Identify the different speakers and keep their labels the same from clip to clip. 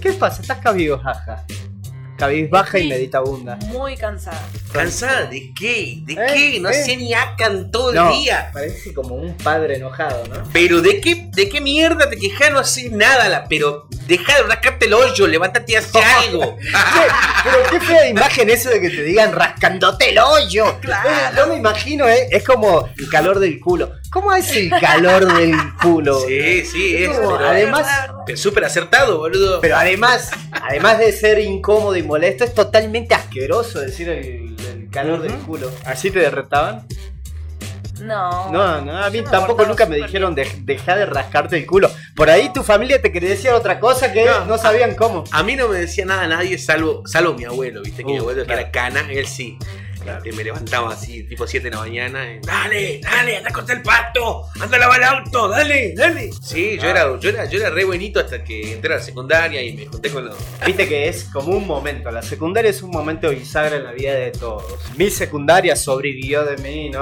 Speaker 1: ¿Qué pasa? ¿Estás cabizbaja? Cabizbaja y
Speaker 2: Sí.
Speaker 1: meditabunda.
Speaker 2: Muy cansada.
Speaker 3: ¿Cansada de qué? ¿De
Speaker 1: ¿Eh?
Speaker 3: qué? No
Speaker 1: ¿Eh?
Speaker 3: sé ni acan todo
Speaker 1: No,
Speaker 3: el día.
Speaker 1: parece como un padre enojado, ¿no?
Speaker 3: Pero ¿de qué, de qué mierda te quejas? No haces nada, la, pero deja de rascarte el hoyo, levántate y haz algo.
Speaker 1: Pero qué fea imagen eso de que te digan rascándote el hoyo.
Speaker 2: Claro.
Speaker 1: Eh, Yo me imagino, ¿eh? es como el calor del culo. ¿Cómo es el calor del culo?
Speaker 3: Sí, sí,
Speaker 1: Es
Speaker 3: es.
Speaker 1: como,
Speaker 3: Pero,
Speaker 1: además-
Speaker 3: súper acertado, boludo.
Speaker 1: Pero además, además de ser incómodo y molesto, es totalmente asqueroso decir el, el calor del culo. ¿Así te derretaban?
Speaker 2: No.
Speaker 1: No, no, a mí tampoco nunca me dijeron de, deja de rascarte el culo. Por ahí tu familia te quería decir otra cosa que
Speaker 3: No.
Speaker 1: no, sabían cómo.
Speaker 3: A mí no me decía nada nadie salvo, salvo mi abuelo, viste que mi
Speaker 1: Uh,
Speaker 3: abuelo
Speaker 1: claro.
Speaker 3: que era cana, él sí. Este, me levantaba así, tipo 7 de la mañana. y, dale, dale, anda a cortar el pato, anda a lavar el auto, dale, dale. Sí, yo, era, yo, era, yo era re buenito hasta que entré a la secundaria y me junté con los.
Speaker 1: Viste que es como un momento, la secundaria es un momento bisagra en la vida de todos. Mi secundaria sobrevivió de mí, no.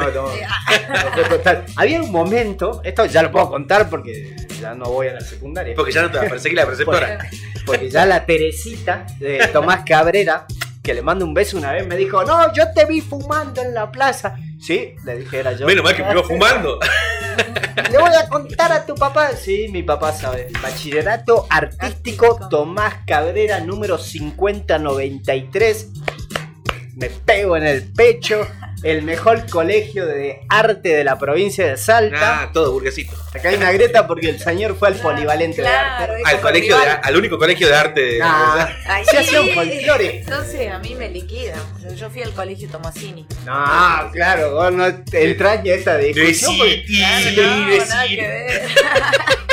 Speaker 1: Había un momento, esto ya lo puedo contar porque ya no voy a la secundaria.
Speaker 3: Porque ya no te va a perseguir la preceptora.
Speaker 1: Porque ya la Teresita de Tomás Cabrera, que le mando un beso una vez, me dijo, no, yo te vi fumando en la plaza. Sí, le dije, era yo.
Speaker 3: Menos mal que me iba fumando.
Speaker 1: Le voy a contar a tu papá. Sí, mi papá sabe. Bachillerato Artístico
Speaker 2: Artístico.
Speaker 1: Tomás Cabrera, número 5093. Me pego en el pecho. El mejor colegio de arte de la provincia de Salta.
Speaker 3: Ah, todo burguesito.
Speaker 1: Acá hay una grieta porque el señor fue al polivalente
Speaker 2: Claro,
Speaker 1: de arte.
Speaker 3: Al colegio de, al único colegio de arte de.
Speaker 1: Ah,
Speaker 2: Ahí-
Speaker 1: se hacía un folclore.
Speaker 2: Entonces a mí me liquidan. Yo fui al colegio Tomasini.
Speaker 1: No, claro, vos no te entraña esa discusión. porque-
Speaker 3: Sí,
Speaker 2: Claro,
Speaker 3: sí,
Speaker 2: no,
Speaker 3: sí.
Speaker 2: nada que ver.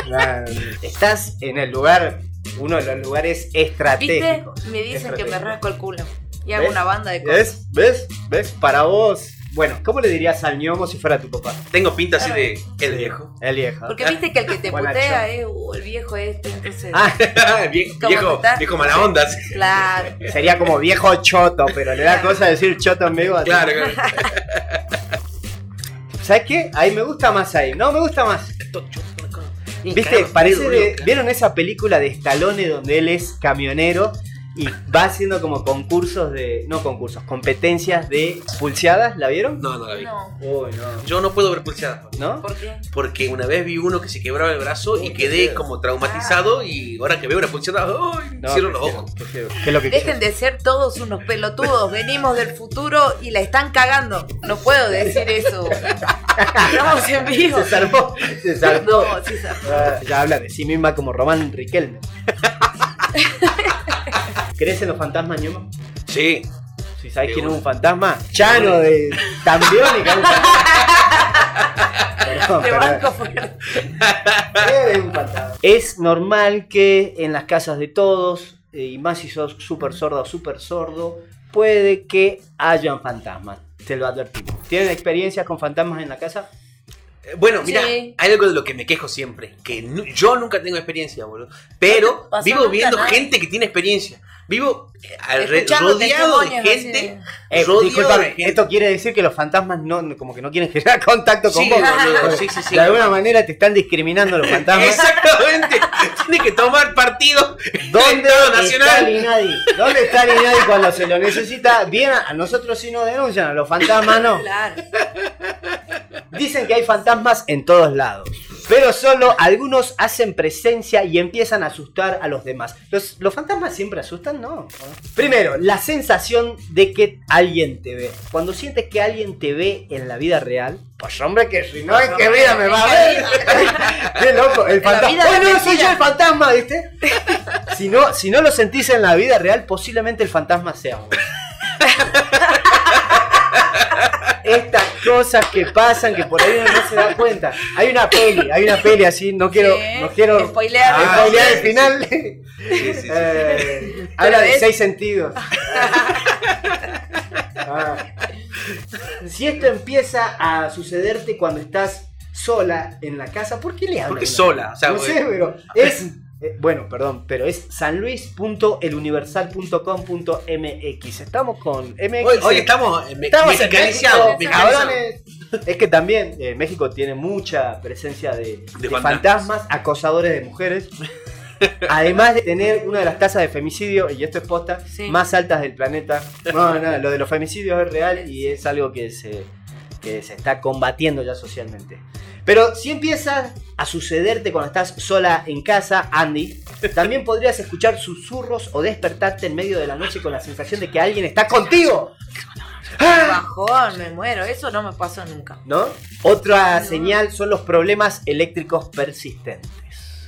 Speaker 1: Claro, Estás en el lugar, uno de los lugares
Speaker 2: ¿Viste?
Speaker 1: estratégicos.
Speaker 2: Me dicen que me rasco el culo. Y hago
Speaker 1: ¿Ves?
Speaker 2: una banda de cosas.
Speaker 1: ¿Ves? ¿Ves? ¿Ves? Para vos. Bueno, ¿cómo le dirías al ñomo si fuera tu papá?
Speaker 3: Tengo pinta así de. El viejo.
Speaker 1: El viejo.
Speaker 2: Porque viste que el que te
Speaker 1: Buena
Speaker 2: putea es uh, el viejo este, entonces.
Speaker 1: Ah,
Speaker 3: viejo,
Speaker 2: ¿Cómo
Speaker 3: viejo, mala onda. sí.
Speaker 2: Claro.
Speaker 1: sería como viejo choto, pero le da cosa decir choto en vivo. así.
Speaker 3: Claro, claro.
Speaker 1: ¿Sabes qué? Ahí me gusta más ahí. No, me gusta más. ¿Viste? Parece de. ¿Vieron esa película de Stallone donde él es camionero y va haciendo como concursos de. No concursos, competencias de pulseadas? ¿La vieron?
Speaker 3: No, no la vi.
Speaker 2: No.
Speaker 1: Uy, no.
Speaker 3: Yo no puedo ver pulseadas.
Speaker 1: ¿No?
Speaker 2: ¿Por qué?
Speaker 3: Porque una vez vi uno que se quebraba el brazo y quedé como traumatizado y ahora que veo una pulseada, ¡ay!
Speaker 1: No,
Speaker 3: cierro los ojos.
Speaker 1: prefiero- ¿Qué es lo que
Speaker 2: Dejen de ser todos unos pelotudos. Venimos del futuro y la están cagando. No puedo decir eso. Estamos en vivo.
Speaker 1: Se salvó, se salvó.
Speaker 2: No, sí, se-
Speaker 1: Ah, ya habla de sí misma como Román Riquelme. ¿Crees en los fantasmas, ñomo?
Speaker 3: Sí.
Speaker 1: Si sabes quién es un fantasma, Chano de Tambiónica. es un fantasma. Perdón,
Speaker 2: Te
Speaker 1: perdón.
Speaker 2: banco fuerte.
Speaker 1: Es un fantasma. Es normal que en las casas de todos, eh, y más si sos súper sorda o súper sordo, puede que hayan fantasmas. Te lo advertimos. ¿Tienen experiencias con fantasmas en la casa?
Speaker 3: Eh, Bueno, mira,
Speaker 2: Sí.
Speaker 3: hay algo de lo que me quejo siempre, que nu- yo nunca tengo experiencia, boludo. Pero
Speaker 2: pasó
Speaker 3: vivo
Speaker 2: nunca
Speaker 3: viendo
Speaker 2: nada.
Speaker 3: gente que tiene experiencia. Vivo eh,
Speaker 2: Escuchando
Speaker 3: rodeado de gente.
Speaker 1: Eh,
Speaker 3: rodeado
Speaker 1: discúlpame,
Speaker 3: de gente.
Speaker 1: esto quiere decir que los fantasmas no, no- como que no quieren generar contacto con
Speaker 3: Sí,
Speaker 1: vos.
Speaker 3: boludo, sí, sí, sí.
Speaker 1: De alguna manera te están discriminando los fantasmas.
Speaker 3: Exactamente. Tiene que tomar partido.
Speaker 1: ¿Dónde está
Speaker 3: Nacional.
Speaker 1: el INADI? ¿Dónde está INADI cuando se lo necesita? Bien, a nosotros sí nos denuncian, a los fantasmas no.
Speaker 2: Claro.
Speaker 1: Dicen que hay fantasmas en todos lados, pero solo algunos hacen presencia y empiezan a asustar a los demás. ¿Los, los fantasmas siempre asustan? No. Primero, la sensación de que alguien te ve. Cuando sientes que alguien te ve en la vida real, pues hombre, que si no, ¿en qué vida me va a ver? Qué loco, el fantasma. Bueno, soy yo el fantasma, ¿viste? Si no, si no lo sentís en la vida real, posiblemente el fantasma sea vos. Estas cosas que pasan que por ahí uno no se da cuenta. Hay una peli, hay una peli así, no quiero,
Speaker 2: Sí.
Speaker 1: no quiero
Speaker 2: Spoilear.
Speaker 1: ah, spoilear
Speaker 3: sí,
Speaker 1: el final.
Speaker 3: Sí, sí, sí.
Speaker 1: Eh, habla de seis sentidos. Ah. Si esto empieza a sucederte cuando estás sola en la casa, ¿por qué le hablas?
Speaker 3: Porque sola, o sea,
Speaker 1: no sé, pero es eh, bueno, perdón, pero es sanluis.eluniversal.com.mx. Estamos con MX.
Speaker 3: Hoy, hoy estamos eh, me-
Speaker 1: Estamos en México, cabrones. Es que también eh, México tiene mucha presencia de, de
Speaker 3: fantasmas.
Speaker 1: fantasmas, acosadores de mujeres. Además de tener una de las tasas de femicidio, y esto es posta,
Speaker 2: Sí.
Speaker 1: más altas del planeta. No, no, lo de los femicidios es real y es algo que se, que se está combatiendo ya socialmente. Pero si empieza a sucederte cuando estás sola en casa, Andy, también podrías escuchar susurros o despertarte en medio de la noche con la sensación de que alguien está contigo.
Speaker 2: Qué bajón, me muero. Eso no me pasó nunca.
Speaker 1: ¿No? Otra señal son los problemas eléctricos persistentes.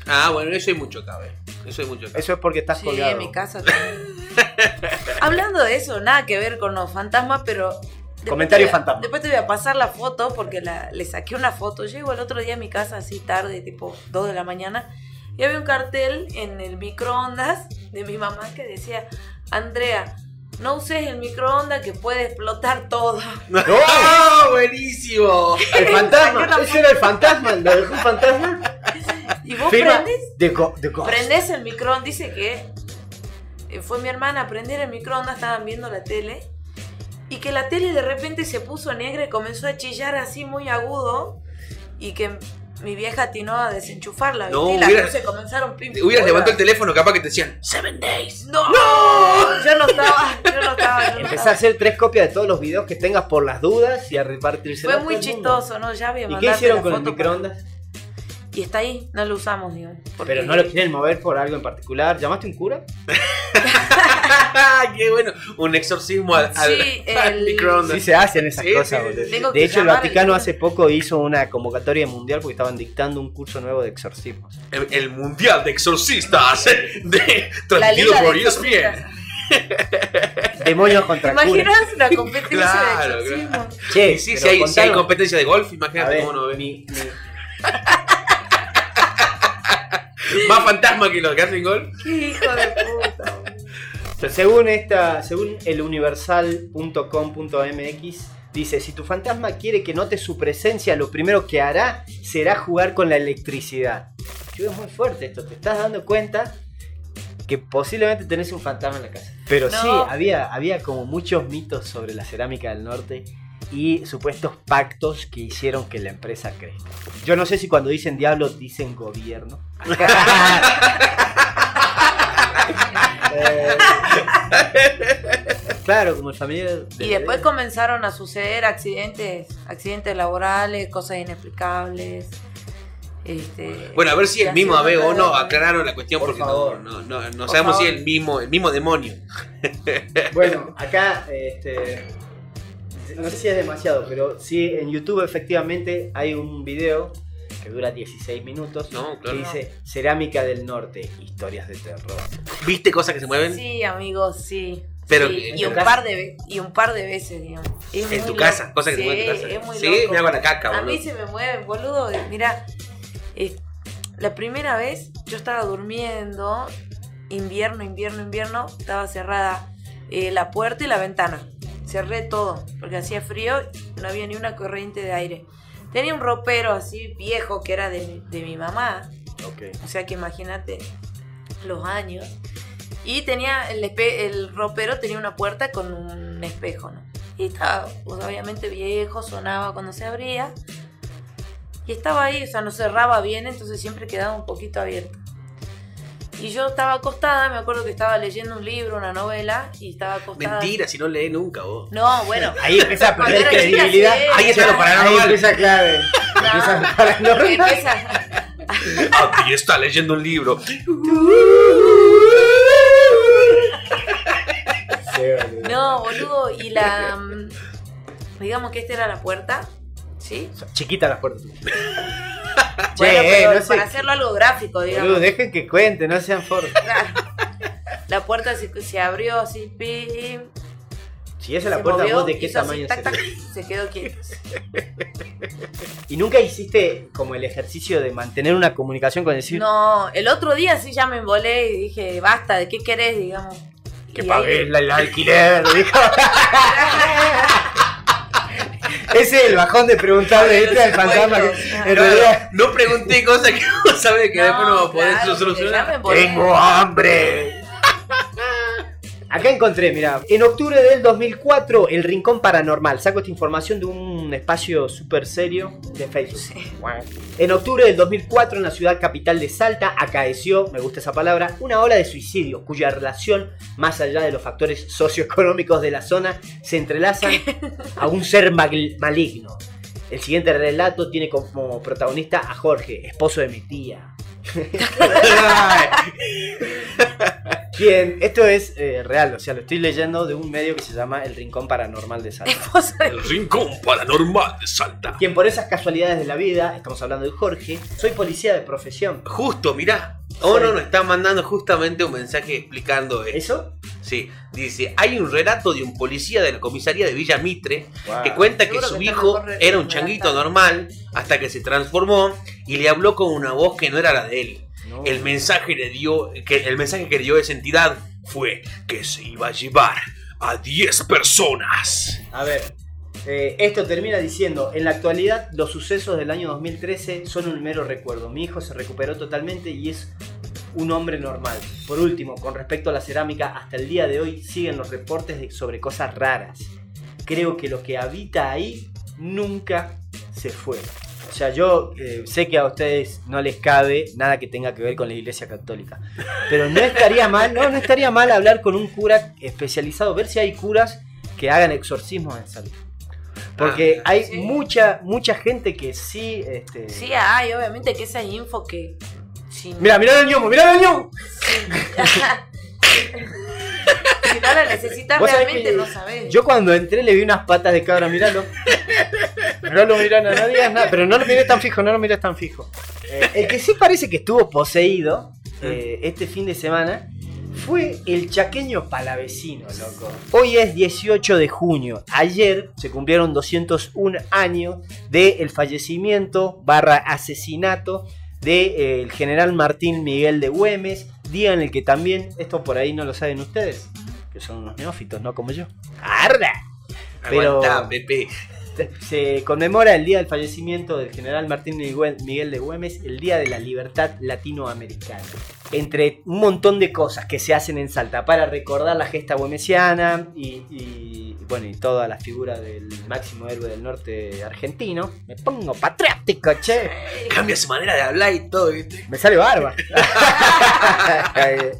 Speaker 3: Ah, bueno, eso hay mucho ¿ves? Eso hay mucho acá.
Speaker 1: Eso es porque estás
Speaker 2: Sí,
Speaker 1: colgado.
Speaker 2: en mi casa también. Hablando de eso, nada que ver con los fantasmas, pero.
Speaker 1: Comentario fantasma.
Speaker 2: Después te voy a pasar la foto porque la- le saqué una foto. Llego el otro día a mi casa así tarde, tipo 2 de la mañana, y había un cartel en el microondas de mi mamá que decía: Andrea, no uses el microondas que puede explotar todo.
Speaker 3: ¡Oh, buenísimo!
Speaker 1: El fantasma, ese era el fantasma, lo dejó un fantasma.
Speaker 2: Y vos
Speaker 1: Firma ghost.
Speaker 2: Prendés el microondas, dice que eh, fue mi hermana a prender el microondas, estaban viendo la tele, y que la tele de repente se puso negra y comenzó a chillar así muy agudo, y que mi vieja atinó a desenchufarla.
Speaker 3: No,
Speaker 2: y las
Speaker 3: hubiera-
Speaker 2: luces comenzaron pim, pim,
Speaker 3: Hubieras levantado el teléfono, capaz que te decían Seven Days.
Speaker 2: ¡No! Yo no estaba, yo no estaba, yo no
Speaker 1: Empezá a hacer tres copias de todos los videos que tengas por las dudas y a repartirse.
Speaker 2: Fue muy chistoso, ¿no? Ya voy a
Speaker 1: ¿Y qué hicieron con el microondas?
Speaker 2: para- Y está ahí, no lo usamos, digo. porque-
Speaker 1: Pero no lo quieren mover por algo en particular. ¿Llamaste un cura?
Speaker 3: ¡Qué bueno! Un exorcismo al, al-
Speaker 2: Sí,
Speaker 3: al
Speaker 2: el-
Speaker 3: microondas.
Speaker 1: Sí se hacen esas
Speaker 3: Sí,
Speaker 1: cosas,
Speaker 3: sí,
Speaker 1: De hecho, el Vaticano hace poco hizo una convocatoria mundial porque estaban dictando un curso nuevo de exorcismos.
Speaker 3: El, el mundial de exorcistas de, transmitido por
Speaker 2: de
Speaker 3: ESPN.
Speaker 1: Demonios
Speaker 2: ¿Te
Speaker 1: contra
Speaker 2: imaginas una competencia
Speaker 3: Claro,
Speaker 2: de exorcismo?
Speaker 1: Che,
Speaker 3: Y sí, si hay, si hay competencia de golf, imagínate
Speaker 1: ver,
Speaker 3: cómo no ves.
Speaker 1: mi- mi-
Speaker 3: Más fantasma que los que hacen golf.
Speaker 2: ¡Qué hijo de puta!
Speaker 1: Según esta, según el universal.com.mx dice, si tu fantasma quiere que notes su presencia, lo primero que hará será jugar con la electricidad. Yo es muy fuerte esto, te estás dando cuenta que posiblemente tenés un fantasma en la casa. Pero
Speaker 2: No.
Speaker 1: sí, había, había como muchos mitos sobre la cerámica del norte y supuestos pactos que hicieron que la empresa crezca. Yo no sé si cuando dicen diablo dicen gobierno. Eh, claro, como el familiar. de-
Speaker 2: Y después comenzaron a suceder accidentes, accidentes laborales, cosas inexplicables. Este,
Speaker 3: Bueno, a ver si el mismo
Speaker 2: no
Speaker 3: Abe o no aclararon la cuestión
Speaker 1: Por
Speaker 3: porque
Speaker 1: favor.
Speaker 3: no, no, no, no
Speaker 2: Por
Speaker 3: sabemos si
Speaker 2: favor.
Speaker 3: el mismo, el mismo demonio.
Speaker 1: Bueno, acá, este, no sé si es demasiado, pero sí, en YouTube efectivamente hay un video que dura 16 minutos
Speaker 3: No,
Speaker 1: que
Speaker 3: claro.
Speaker 1: dice Cerámica del Norte, historias de terror.
Speaker 3: ¿Viste cosas que se mueven?
Speaker 2: Sí, amigos, sí.
Speaker 3: Pero
Speaker 2: Sí,
Speaker 3: en
Speaker 2: y un
Speaker 1: casa-
Speaker 2: par de y un par de veces, digamos. Es
Speaker 3: En tu
Speaker 2: loco.
Speaker 3: casa, cosas que se mueven en tu casa.
Speaker 2: Es muy
Speaker 3: Sí,
Speaker 2: loco.
Speaker 3: me hago la caca,
Speaker 2: A
Speaker 3: boludo.
Speaker 2: mí se me mueven, boludo. Mira, eh, la primera vez yo estaba durmiendo, invierno, invierno, invierno, estaba cerrada eh, la puerta y la ventana. Cerré todo, porque hacía frío, no había ni una corriente de aire. Tenía un ropero así viejo que era de, mi- de mi mamá,
Speaker 1: Ok.
Speaker 2: o sea que imagínate los años. Y tenía el, el ropero tenía una puerta con un espejo, ¿no? Y estaba, pues, obviamente viejo, sonaba cuando se abría. Y estaba ahí, o sea, no cerraba bien, entonces siempre quedaba un poquito abierto. Y yo estaba acostada, me acuerdo que estaba leyendo un libro, una novela, y estaba acostada.
Speaker 3: Mentira, si no lee nunca vos.
Speaker 2: No, bueno.
Speaker 1: Ahí empieza a perder credibilidad.
Speaker 2: sí.
Speaker 3: Ahí está lo
Speaker 1: Ahí
Speaker 3: paranormal.
Speaker 1: empieza clave. Empieza lo paranormal.
Speaker 2: Empieza,
Speaker 3: Aquí está leyendo un libro.
Speaker 2: No, boludo, y la. mm, Digamos que esta era la puerta, ¿sí?
Speaker 1: Son Chiquitas las puertas.
Speaker 2: Bueno,
Speaker 1: Che,
Speaker 2: pero
Speaker 1: no sé.
Speaker 2: para hacerlo algo gráfico, digamos.
Speaker 1: Boludo, dejen que cuente, no sean for.
Speaker 2: Claro. La puerta se, se abrió así, pim,
Speaker 1: Si esa es la puerta,
Speaker 2: movió,
Speaker 1: vos de qué
Speaker 2: hizo así,
Speaker 1: tamaño
Speaker 2: tac, se quedó quieto.
Speaker 1: ¿Y nunca hiciste como el ejercicio de mantener una comunicación con el círculo?
Speaker 2: No, el otro día sí ya me embolé y dije, basta, ¿de qué querés, digamos?
Speaker 1: Que
Speaker 2: Y
Speaker 1: pagué
Speaker 2: ahí-
Speaker 1: el, el alquiler, dijo. Ese es el bajón de preguntarle este al fantasma. que- en
Speaker 3: No,
Speaker 1: realidad,
Speaker 3: no pregunté cosas que vos sabés que después no vas a poder
Speaker 2: claro,
Speaker 3: solucionar.
Speaker 1: tengo hambre. Acá encontré, mira, en octubre del 2004, el Rincón Paranormal. Saco esta información de un espacio súper serio de Facebook. En octubre del 2004, en la ciudad capital de Salta, acaeció, me gusta esa palabra, una ola de suicidio cuya relación, más allá de los factores socioeconómicos de la zona, se entrelazan a un ser mal- maligno. El siguiente relato tiene como protagonista a Jorge, esposo de mi tía. Quien, esto es eh, real, o sea, lo estoy leyendo de un medio que se llama El Rincón Paranormal de Salta.
Speaker 3: El rincón paranormal de Salta.
Speaker 1: Quien por esas casualidades de la vida, estamos hablando de Jorge, soy policía de profesión.
Speaker 3: Justo, mirá. Ono nos está mandando justamente un mensaje explicando esto.
Speaker 1: ¿Eso?
Speaker 3: Sí, dice, hay un relato de un policía de la comisaría de Villa Mitre que cuenta que
Speaker 2: Seguro
Speaker 3: su
Speaker 2: que está
Speaker 3: hijo
Speaker 2: mejor
Speaker 3: era un
Speaker 2: redactado.
Speaker 3: changuito normal hasta que se transformó y le habló con una voz que no era la de él.
Speaker 1: No.
Speaker 3: El mensaje le dio, que el mensaje que le dio esa entidad fue que se iba a llevar a 10 personas.
Speaker 1: A ver, eh, esto termina diciendo, en la actualidad los sucesos del año 2013 son un mero recuerdo. Mi hijo se recuperó totalmente y es un hombre normal. Por último, con respecto a la cerámica, hasta el día de hoy siguen los reportes de- sobre cosas raras. Creo que lo que habita ahí nunca se fue. O sea, yo eh, sé que a ustedes no les cabe nada que tenga que ver con la iglesia católica. Pero no estaría mal, no, no estaría mal hablar con un cura especializado, ver si hay curas que hagan exorcismos en Salta. Porque
Speaker 3: Ah,
Speaker 1: hay
Speaker 2: sí.
Speaker 1: mucha, mucha gente que sí. Este...
Speaker 2: Sí, hay, obviamente que esa info que. sin-
Speaker 1: Mira, mira el ñomo, mira el ñomo.
Speaker 2: si no la necesitas realmente, no sabes.
Speaker 1: Yo cuando entré le vi unas patas de cabra, míralo. Míralo, mira, no, no digas nada, pero no lo mires tan fijo, no lo mires tan fijo. Eh, el que sí parece que estuvo poseído eh, este fin de semana fue el chaqueño palavecino, loco. Hoy es 18 de junio. Ayer se cumplieron 201 años del fallecimiento barra asesinato del general Martín Miguel de Güemes, día en el que también, esto por ahí no lo saben ustedes, que son unos neófitos, no como yo. ¡Arra! Pero-
Speaker 3: Aguantá, Pepe.
Speaker 1: Se conmemora el día del fallecimiento del general Martín Miguel de Güemes, el día de la libertad latinoamericana. Entre un montón de cosas que se hacen en Salta para recordar la gesta güemesiana y, y, bueno, y toda la figura del máximo héroe del norte argentino. Me pongo patriótico, che.
Speaker 3: Cambia su manera de hablar y todo, ¿viste?
Speaker 1: Me sale barba.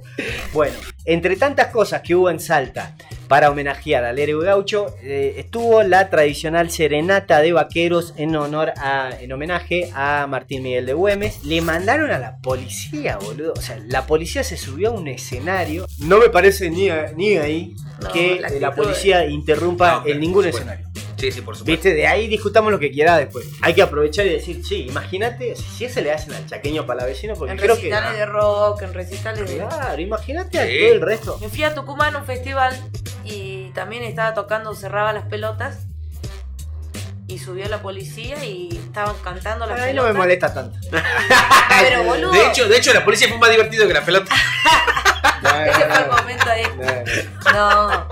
Speaker 1: bueno, entre tantas cosas que hubo en Salta para homenajear al héroe gaucho, eh, estuvo la tradicional serenata de vaqueros en honor a, en homenaje a Martín Miguel de Güemes. Le mandaron a la policía, boludo. O sea, la policía se subió a un escenario. No me parece ni, ni ahí
Speaker 2: No,
Speaker 1: que
Speaker 2: la
Speaker 1: policía interrumpa
Speaker 3: No,
Speaker 1: en ningún escenario.
Speaker 3: Sí, sí, por supuesto.
Speaker 1: Viste, de ahí discutamos lo que quiera después. Hay que aprovechar y decir, sí, imagínate si ese le hacen al chaqueño palavecino, porque
Speaker 2: En
Speaker 1: creo que.
Speaker 2: recitales de rock, en recitales de.
Speaker 1: Claro, imagínate a todo el resto.
Speaker 2: Me fui a Tucumán a un festival y también estaba tocando Cerraba las pelotas. Y subió la policía y estaban cantando las
Speaker 1: Ahí no
Speaker 2: pelotas.
Speaker 1: me molesta tanto.
Speaker 2: Pero boludo.
Speaker 3: De hecho, de hecho, la policía fue más divertido que la pelota.
Speaker 2: Ese fue el momento ahí.
Speaker 1: No,
Speaker 2: No.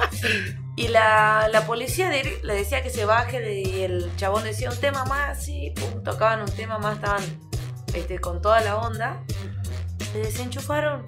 Speaker 2: Y la, la policía de- le decía que se baje de- y el chabón decía un tema más, sí, pum, tocaban un tema más, estaban este, con toda la onda. Le desenchufaron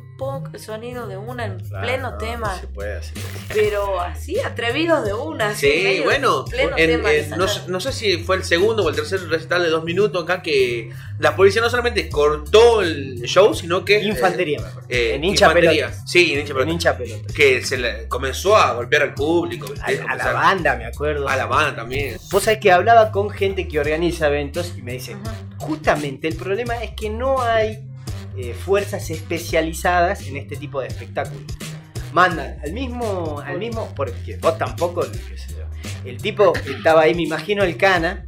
Speaker 2: el sonido de una en pleno tema.
Speaker 1: puede hacer.
Speaker 2: Pero así, atrevidos de una. así, en
Speaker 3: Sí,
Speaker 2: medio
Speaker 3: bueno,
Speaker 2: pleno
Speaker 3: en-
Speaker 2: tema,
Speaker 3: en- no, sé si fue el segundo o el tercer recital de dos minutos acá que la policía no solamente cortó el show, sino que...
Speaker 1: Infantería, me acuerdo.
Speaker 3: eh,
Speaker 1: en hincha
Speaker 3: infantería.
Speaker 1: pelota.
Speaker 3: Sí, en hincha
Speaker 1: En
Speaker 3: pelota.
Speaker 1: hincha pelota.
Speaker 3: Que se le comenzó a golpear al público.
Speaker 1: A, la banda, me acuerdo.
Speaker 3: A la banda también.
Speaker 1: Vos sabés que hablaba con gente que organiza eventos y me dice,
Speaker 2: Ujú.
Speaker 1: justamente el problema es que no hay eh, fuerzas especializadas en este tipo de espectáculos. Mandan al mismo, al mismo, porque vos tampoco, qué sé. El tipo estaba ahí, me imagino el cana,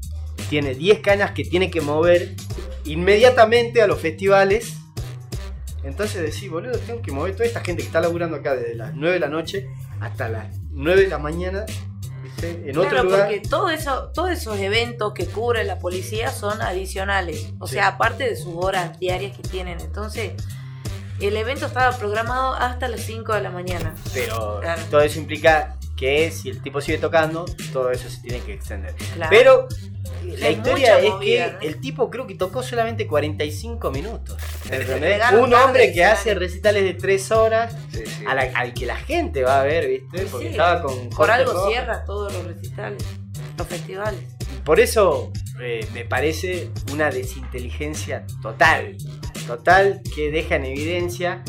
Speaker 1: tiene 10 canas que tiene que mover inmediatamente a los festivales. Entonces decís, boludo, tengo que mover toda esta gente que está laburando acá desde las 9 de la noche hasta las 9 de la mañana, ¿viste? en otro
Speaker 2: Claro,
Speaker 1: lugar.
Speaker 2: porque todo eso, todos esos eventos que cubre la policía son adicionales. O
Speaker 1: Sí.
Speaker 2: sea, aparte de sus horas diarias que tienen. Entonces, el evento estaba programado hasta las 5 de la mañana.
Speaker 1: Pero
Speaker 2: Claro.
Speaker 1: todo eso implica que si el tipo sigue tocando, todo eso se tiene que extender.
Speaker 2: Claro.
Speaker 1: Pero la historia es
Speaker 2: movida,
Speaker 1: que
Speaker 2: ¿no?
Speaker 1: el tipo creo que tocó solamente 45 minutos. Un hombre que hace recitales de 3 horas
Speaker 3: Sí, sí.
Speaker 1: a la- al que la gente va a ver, ¿viste? Porque
Speaker 2: Sí,
Speaker 1: estaba con
Speaker 2: Por algo
Speaker 1: Rojas.
Speaker 2: cierra todos los recitales, los festivales.
Speaker 1: Por eso eh, me parece una desinteligencia total. Total que deja en evidencia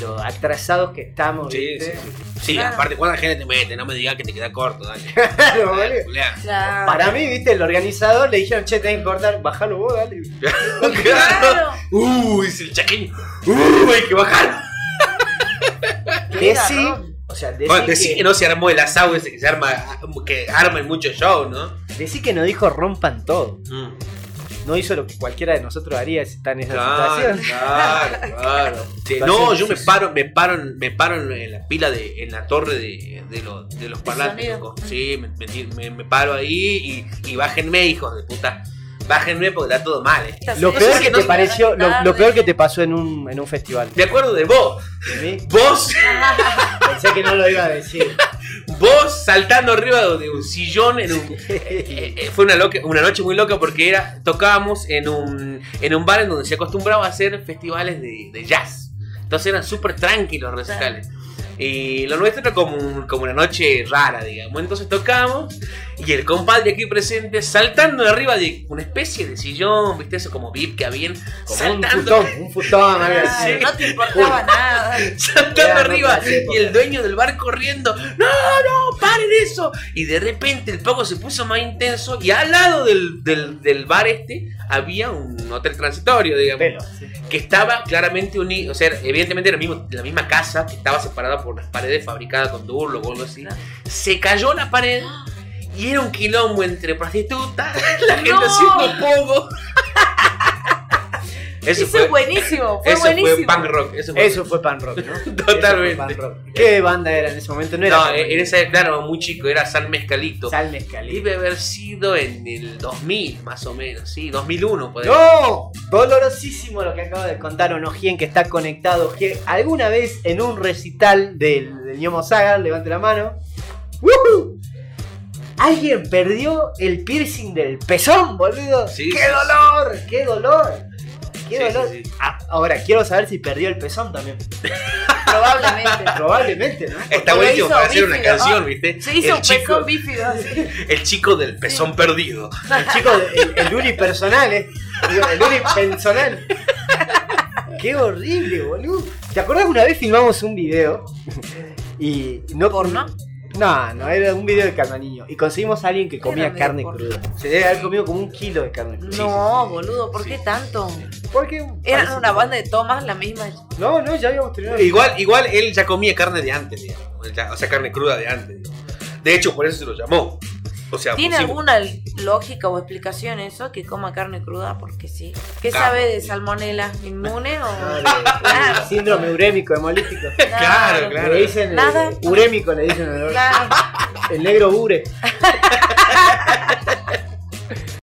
Speaker 1: lo atrasados que estamos.
Speaker 3: Sí,
Speaker 1: ¿viste?
Speaker 3: sí, sí. Sí,
Speaker 2: Claro.
Speaker 3: aparte, ¿cuánta gente te mete? No me digas que te queda corto, dale.
Speaker 1: Claro.
Speaker 2: Claro.
Speaker 1: Para mí, viste, el organizador le dijeron, che, tenés que cortar, bajalo vos, dale.
Speaker 2: Claro.
Speaker 3: Uy, dice el chaqueño. Uy, hay que bajar.
Speaker 1: Decí, o sea, decí,
Speaker 3: Bueno, decís
Speaker 1: que,
Speaker 3: que no se armó el asado ese que se arma, que arman mucho show, ¿no?
Speaker 1: decí que no dijo rompan todo.
Speaker 3: Mm.
Speaker 1: No hizo lo que cualquiera de nosotros haría si está en esa
Speaker 3: Claro,
Speaker 1: situación.
Speaker 3: claro, claro. Sí, no, yo me paro, me paro, en- me paro en- la pila de, en la torre de, de, los, de los parlantes, loco. Sí, me, me- me- me paro ahí y, y bájenme, hijos de puta. Bájenme porque está todo mal, eh.
Speaker 1: Lo peor que te pareció, lo, lo peor que te pasó en un, en un festival.
Speaker 3: Me acuerdo de vos.
Speaker 1: De mí,
Speaker 3: Vos,
Speaker 1: pensé que no lo iba a decir.
Speaker 3: vos saltando arriba de un sillón en un, Eh, eh, fue una, loca, una noche muy loca porque era tocábamos en un, en un bar en donde se acostumbraba a hacer festivales de, de jazz. Entonces eran súper tranquilos los recitales. Y lo nuestro era como, un- como una noche rara, digamos. Entonces tocamos y el compadre aquí presente saltando de arriba de una especie de sillón, ¿viste? Eso como VIP que habían.
Speaker 1: Como un
Speaker 3: saltando,
Speaker 1: futón, un futón, algo
Speaker 2: Claro,
Speaker 1: así.
Speaker 2: No te importaba nada.
Speaker 3: saltando arriba y el dueño del bar corriendo, no, no, paren eso. Y de repente el pago se puso más intenso y al lado del, del, del bar este había un hotel transitorio, digamos,
Speaker 1: Pelo, sí.
Speaker 3: que estaba claramente unido, o sea, evidentemente era mismo- la misma casa que estaba separada por unas paredes fabricadas con durlo o algo así.
Speaker 2: Claro.
Speaker 3: Se cayó la pared. Y era un quilombo entre prostitutas, la gente
Speaker 2: No.
Speaker 3: haciendo pogo. Eso,
Speaker 2: Eso
Speaker 3: fue,
Speaker 2: es buenísimo, fue
Speaker 3: eso
Speaker 2: buenísimo.
Speaker 3: fue punk rock. Eso fue
Speaker 1: Eso fue pan rock, ¿no?
Speaker 3: Totalmente.
Speaker 1: Eso fue pan rock. ¿Qué banda era en ese momento? No era
Speaker 3: No,
Speaker 1: Carmen.
Speaker 3: en ese, claro, muy chico, era San Mezcalito.
Speaker 1: Sal Mezcalito.
Speaker 3: Debe haber sido en el 2000, más o menos, sí, 2001, podría
Speaker 1: ¡No! Dolorosísimo lo que acaba de contar Onojien, que está conectado. Que alguna vez en un recital del, del Ñomo Saga, levante la mano. ¡Woohoo! Alguien perdió el piercing del pezón, boludo.
Speaker 3: Sí,
Speaker 1: ¡Qué
Speaker 3: sí,
Speaker 1: dolor! ¡Qué dolor! ¡Qué
Speaker 3: Sí,
Speaker 1: dolor!
Speaker 3: sí, sí.
Speaker 1: Ah, ahora, quiero saber si perdió el pezón también.
Speaker 2: Probablemente.
Speaker 1: Probablemente, ¿no?
Speaker 3: Está buenísimo para hacer una canción, ¿viste?
Speaker 2: Se hizo
Speaker 3: el
Speaker 2: un
Speaker 3: chico,
Speaker 2: pezón bífido así.
Speaker 3: el chico del pezón perdido.
Speaker 1: El chico, el, el unipersonal, ¿eh? Digo, El unipersonal. Qué horrible, boludo. ¿Te acuerdas que una vez filmamos un video? Y no
Speaker 2: ¿Porno?
Speaker 1: No, no, era un video de Carmaniño. Y conseguimos a alguien que comía carne cruda. Se debe haber comido como un kilo de carne cruda.
Speaker 2: No, boludo, ¿por qué tanto?
Speaker 1: Porque
Speaker 2: Eran una banda de tomas, la misma.
Speaker 1: No, no, ya habíamos terminado.
Speaker 3: Igual, igual él ya comía carne de antes, digamos. O sea, carne cruda de antes. digamos. De hecho, por eso se lo llamó. O sea,
Speaker 2: ¿Tiene alguna lógica o explicación eso? Que coma carne cruda porque sí. ¿Qué
Speaker 3: Claro.
Speaker 2: sabe de salmonela? ¿Inmune o.? Claro.
Speaker 1: síndrome urémico hemolítico.
Speaker 3: Claro, claro.
Speaker 1: Le dicen
Speaker 2: Nada.
Speaker 1: urémico, le dicen el,
Speaker 2: Claro.
Speaker 1: el negro ure.